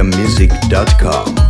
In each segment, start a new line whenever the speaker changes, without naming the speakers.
balearicamusic.com.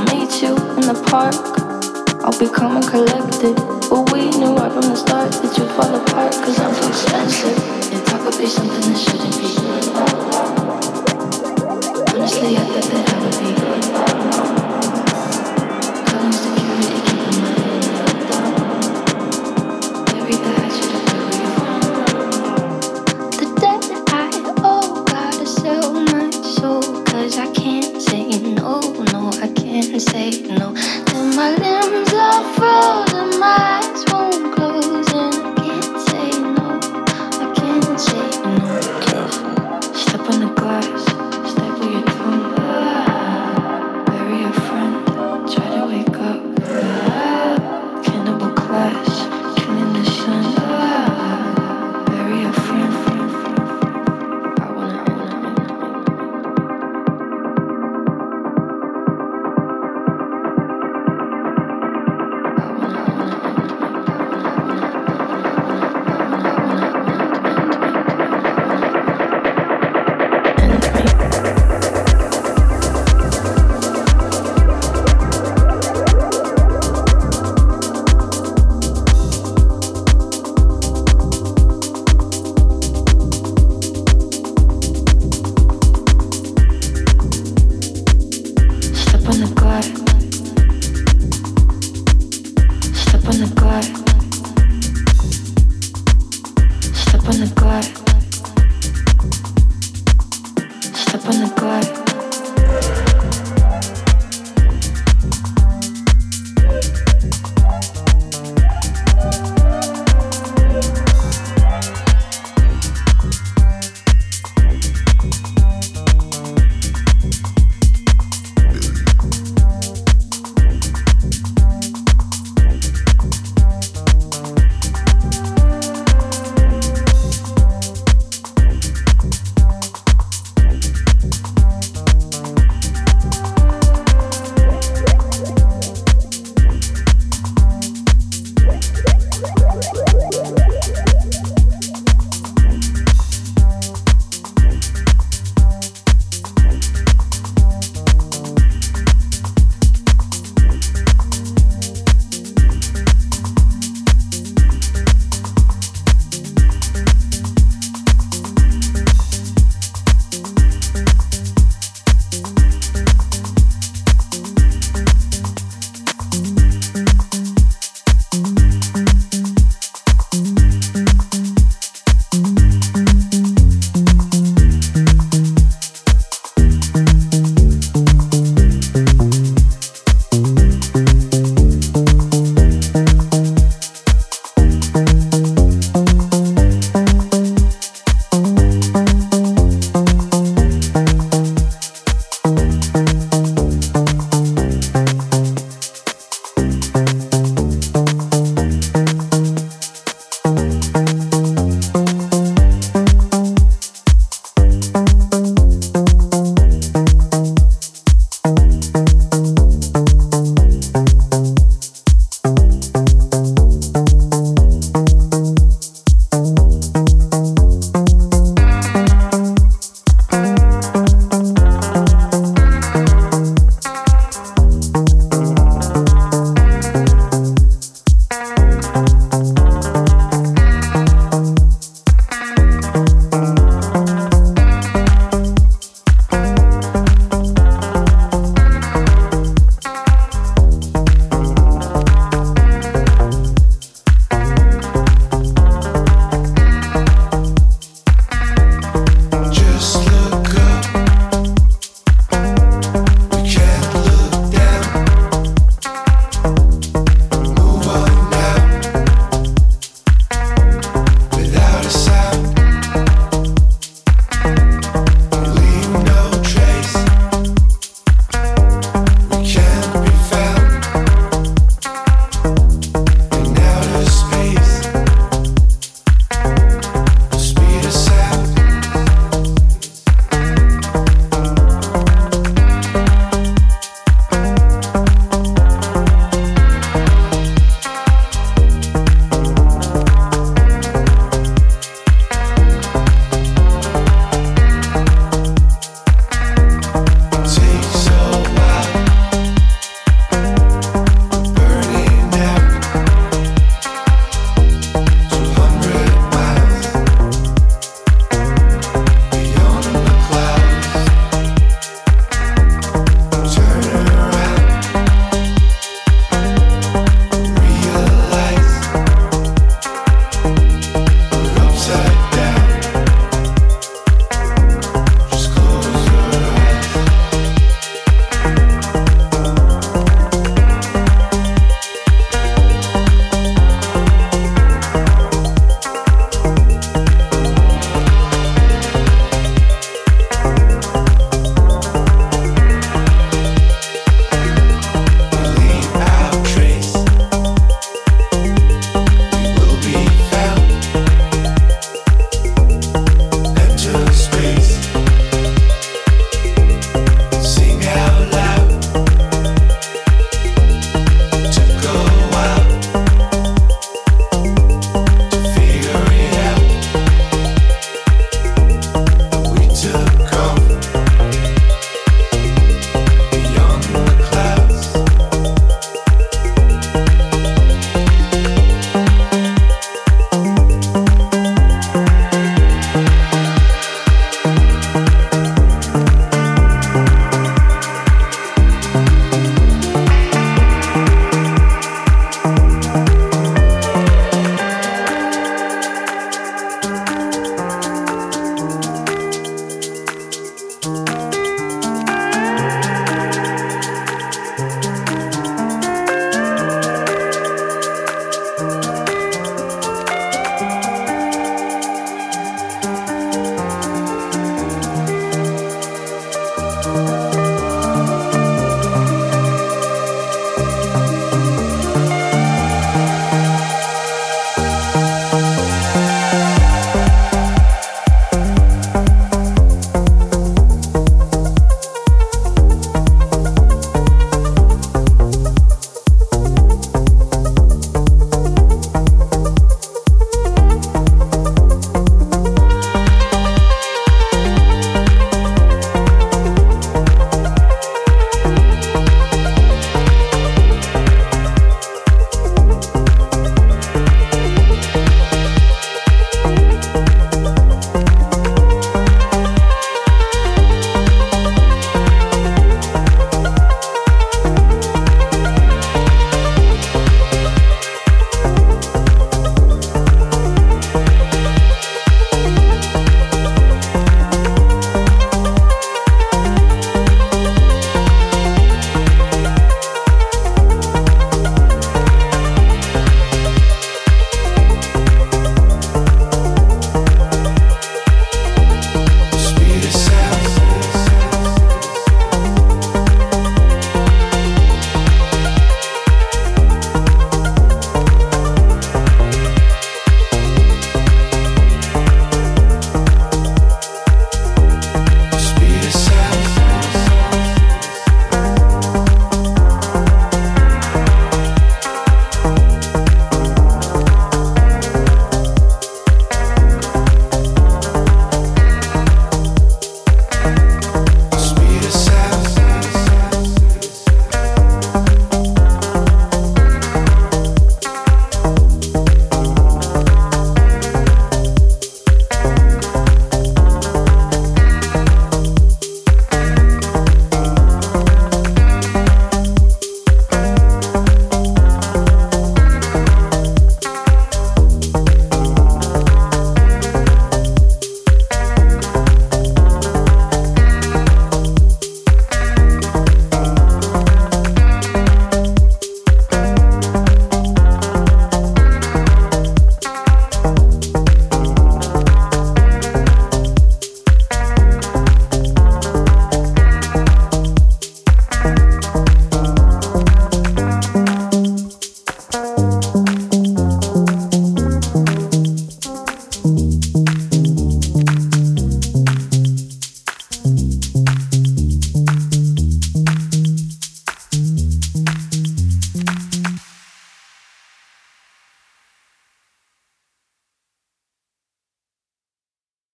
I'll meet you in the park. I'll be calm and collected. But we knew right from the start that you'd fall apart. Cause I'm too expensive. And talk would be something that shouldn't be. Honestly, I thought that I would be.